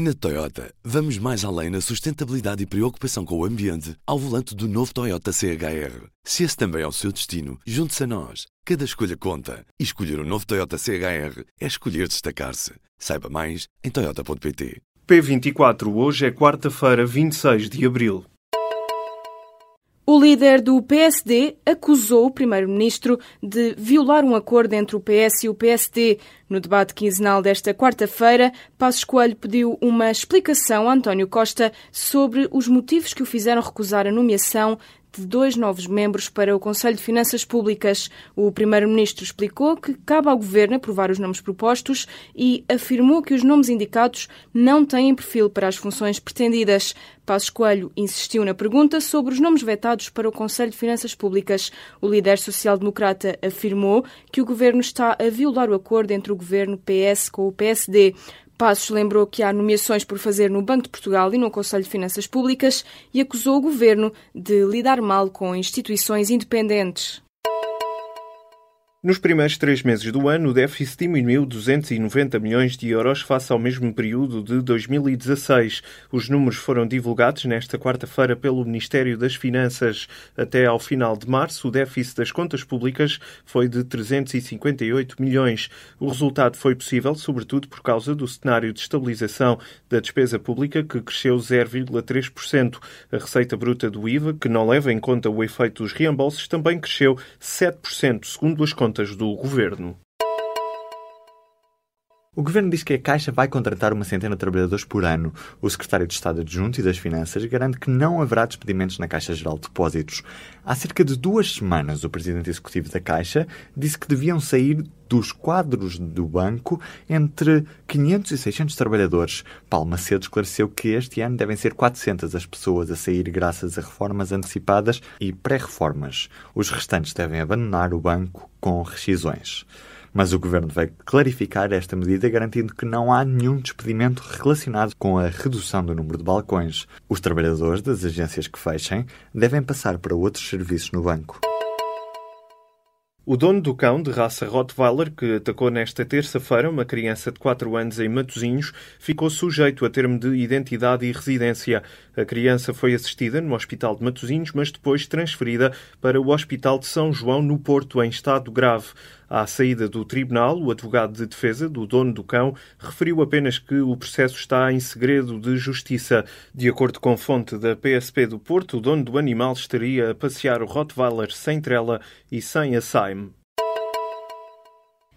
Na Toyota, vamos mais além na sustentabilidade e preocupação com o ambiente ao volante do novo Toyota CHR. Se esse também é o seu destino, junte-se a nós. Cada escolha conta. E escolher o um novo Toyota CHR é escolher destacar-se. Saiba mais em Toyota.pt. P24, hoje é quarta-feira, 26 de abril. O líder do PSD acusou o primeiro-ministro de violar um acordo entre o PS e o PSD. No debate quinzenal desta quarta-feira, Passos Coelho pediu uma explicação a António Costa sobre os motivos que o fizeram recusar a nomeação de dois novos membros para o Conselho de Finanças Públicas. O Primeiro-Ministro explicou que cabe ao Governo aprovar os nomes propostos e afirmou que os nomes indicados não têm perfil para as funções pretendidas. Passos Coelho insistiu na pergunta sobre os nomes vetados para o Conselho de Finanças Públicas. O líder social-democrata afirmou que o Governo está a violar o acordo entre o Governo PS com o PSD. Passos lembrou que há nomeações por fazer no Banco de Portugal e no Conselho de Finanças Públicas e acusou o governo de lidar mal com instituições independentes. Nos primeiros três meses do ano, o déficit diminuiu 290 milhões de euros face ao mesmo período de 2016. Os números foram divulgados nesta quarta-feira pelo Ministério das Finanças. Até ao final de março, o déficit das contas públicas foi de 358 milhões. O resultado foi possível, sobretudo, por causa do cenário de estabilização da despesa pública, que cresceu 0,3%. A receita bruta do IVA, que não leva em conta o efeito dos reembolsos, também cresceu 7%, segundo as contas contas do governo. O governo diz que a Caixa vai contratar uma centena de trabalhadores por ano. O secretário de Estado Adjunto e das Finanças garante que não haverá despedimentos na Caixa Geral de Depósitos. Há cerca de duas semanas, o presidente executivo da Caixa disse que deviam sair dos quadros do banco entre 500 e 600 trabalhadores. Paulo Macedo esclareceu que este ano devem ser 400 as pessoas a sair graças a reformas antecipadas e pré-reformas. Os restantes devem abandonar o banco com rescisões. Mas o governo vai clarificar esta medida, garantindo que não há nenhum despedimento relacionado com a redução do número de balcões. Os trabalhadores das agências que fechem devem passar para outros serviços no banco. O dono do cão, de raça Rottweiler, que atacou nesta terça-feira uma criança de 4 anos em Matosinhos, ficou sujeito a termo de identidade e residência. A criança foi assistida no Hospital de Matosinhos, mas depois transferida para o Hospital de São João, no Porto, em estado grave. À saída do tribunal, o advogado de defesa do dono do cão referiu apenas que o processo está em segredo de justiça. De acordo com fonte da PSP do Porto, o dono do animal estaria a passear o Rottweiler sem trela e sem assaime.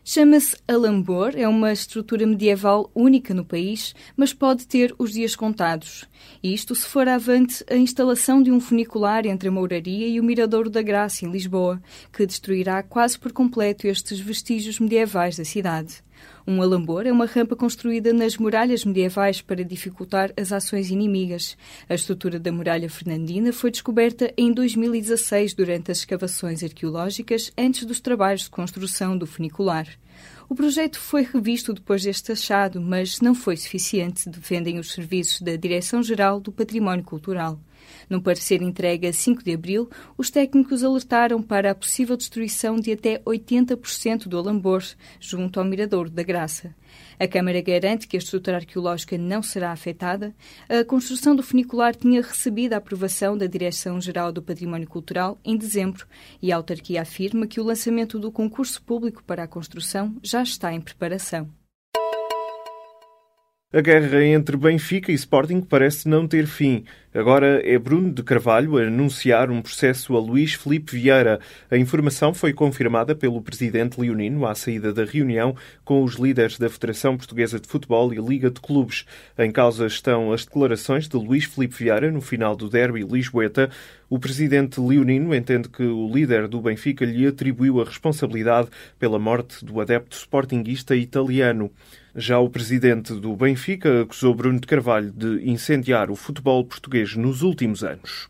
Chama-se Alambor, é uma estrutura medieval única no país, mas pode ter os dias contados. Isto se for avante a instalação de um funicular entre a Mouraria e o Miradouro da Graça, em Lisboa, que destruirá quase por completo estes vestígios medievais da cidade. Um alambor é uma rampa construída nas muralhas medievais para dificultar as ações inimigas. A estrutura da muralha fernandina foi descoberta em 2016 durante as escavações arqueológicas antes dos trabalhos de construção do funicular. O projeto foi revisto depois deste achado, mas não foi suficiente, defendem os serviços da Direção-Geral do Património Cultural. Num parecer entregue a 5 de abril, os técnicos alertaram para a possível destruição de até 80% do Alambor, junto ao Miradouro da Graça. A Câmara garante que a estrutura arqueológica não será afetada. A construção do funicular tinha recebido a aprovação da Direção-Geral do Património Cultural em dezembro e a autarquia afirma que o lançamento do concurso público para a construção já está em preparação. A guerra entre Benfica e Sporting parece não ter fim. Agora é Bruno de Carvalho a anunciar um processo a Luís Felipe Vieira. A informação foi confirmada pelo presidente leonino à saída da reunião com os líderes da Federação Portuguesa de Futebol e Liga de Clubes. Em causa estão as declarações de Luís Felipe Vieira no final do derby Lisboeta. O presidente leonino entende que o líder do Benfica lhe atribuiu a responsabilidade pela morte do adepto sportinguista italiano. Já o presidente do Benfica acusou Bruno de Carvalho de incendiar o futebol português nos últimos anos.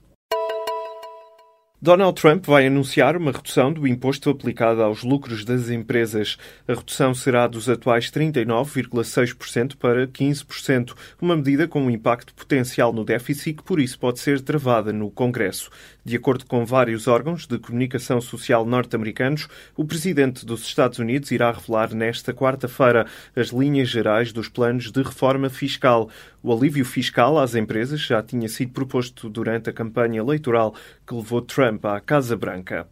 Donald Trump vai anunciar uma redução do imposto aplicado aos lucros das empresas. A redução será dos atuais 39,6% para 15%, uma medida com um impacto potencial no déficit que por isso pode ser travada no Congresso. De acordo com vários órgãos de comunicação social norte-americanos, o presidente dos Estados Unidos irá revelar nesta quarta-feira as linhas gerais dos planos de reforma fiscal. O alívio fiscal às empresas já tinha sido proposto durante a campanha eleitoral que levou Trump à Casa Branca.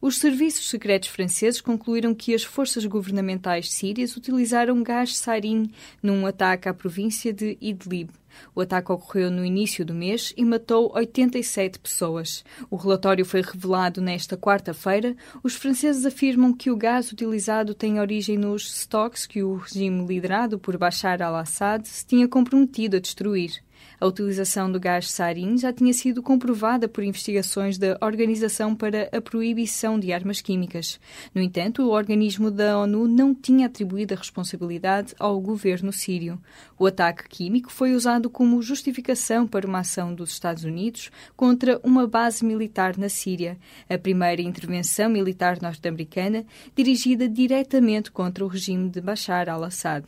Os serviços secretos franceses concluíram que as forças governamentais sírias utilizaram gás sarin num ataque à província de Idlib. O ataque ocorreu no início do mês e matou 87 pessoas. O relatório foi revelado nesta quarta-feira. Os franceses afirmam que o gás utilizado tem origem nos estoques que o regime liderado por Bashar al-Assad se tinha comprometido a destruir. A utilização do gás sarin já tinha sido comprovada por investigações da Organização para a Proibição de Armas Químicas. No entanto, o organismo da ONU não tinha atribuído a responsabilidade ao governo sírio. O ataque químico foi usado como justificação para uma ação dos Estados Unidos contra uma base militar na Síria, a primeira intervenção militar norte-americana dirigida diretamente contra o regime de Bashar al-Assad.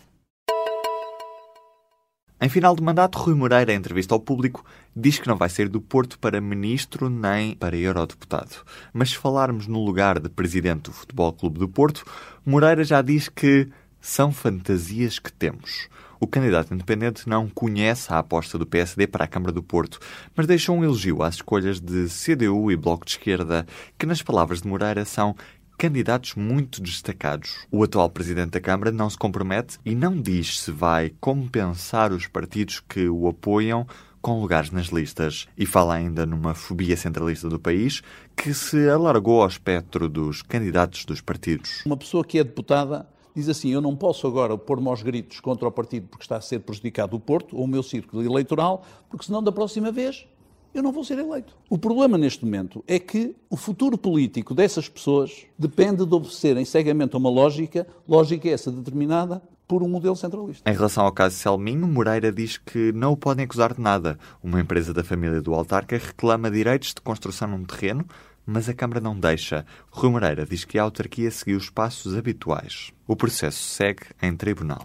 Em final de mandato, Rui Moreira, em entrevista ao público, diz que não vai ser do Porto para ministro nem para eurodeputado. Mas se falarmos no lugar de presidente do Futebol Clube do Porto, Moreira já diz que são fantasias que temos. O candidato independente não conhece a aposta do PSD para a Câmara do Porto, mas deixa um elogio às escolhas de CDU e Bloco de Esquerda, que, nas palavras de Moreira, são candidatos muito destacados. O atual presidente da Câmara não se compromete e não diz se vai compensar os partidos que o apoiam com lugares nas listas. E fala ainda numa fobia centralista do país que se alargou ao espectro dos candidatos dos partidos. Uma pessoa que é deputada diz assim: Eu não posso agora pôr-me aos gritos contra o partido porque está a ser prejudicado o Porto ou o meu círculo eleitoral, porque senão da próxima vez eu não vou ser eleito. O problema neste momento é que o futuro político dessas pessoas depende de obedecerem cegamente a uma lógica, lógica essa determinada por um modelo centralista. Em relação ao caso Selminho, Moreira diz que não o podem acusar de nada. Uma empresa da família do autarca reclama direitos de construção num terreno, mas a Câmara não deixa. Rui Moreira diz que a autarquia seguiu os passos habituais. O processo segue em tribunal.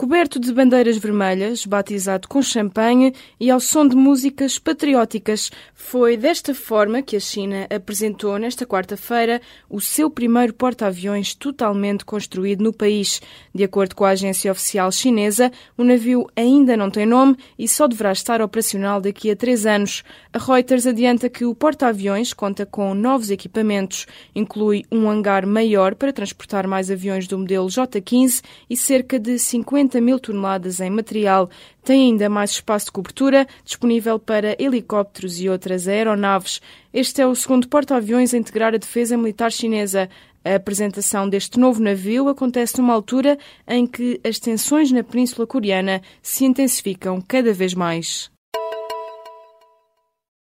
Coberto de bandeiras vermelhas, batizado com champanhe e ao som de músicas patrióticas, foi desta forma que a China apresentou nesta quarta-feira o seu primeiro porta-aviões totalmente construído no país. De acordo com a agência oficial chinesa, o navio ainda não tem nome e só deverá estar operacional daqui a três anos. A Reuters adianta que o porta-aviões conta com novos equipamentos, inclui um hangar maior para transportar mais aviões do modelo J-15 e cerca de 50 50 mil toneladas em material. Tem ainda mais espaço de cobertura disponível para helicópteros e outras aeronaves. Este é o segundo porta-aviões a integrar a defesa militar chinesa. A apresentação deste novo navio acontece numa altura em que as tensões na Península Coreana se intensificam cada vez mais.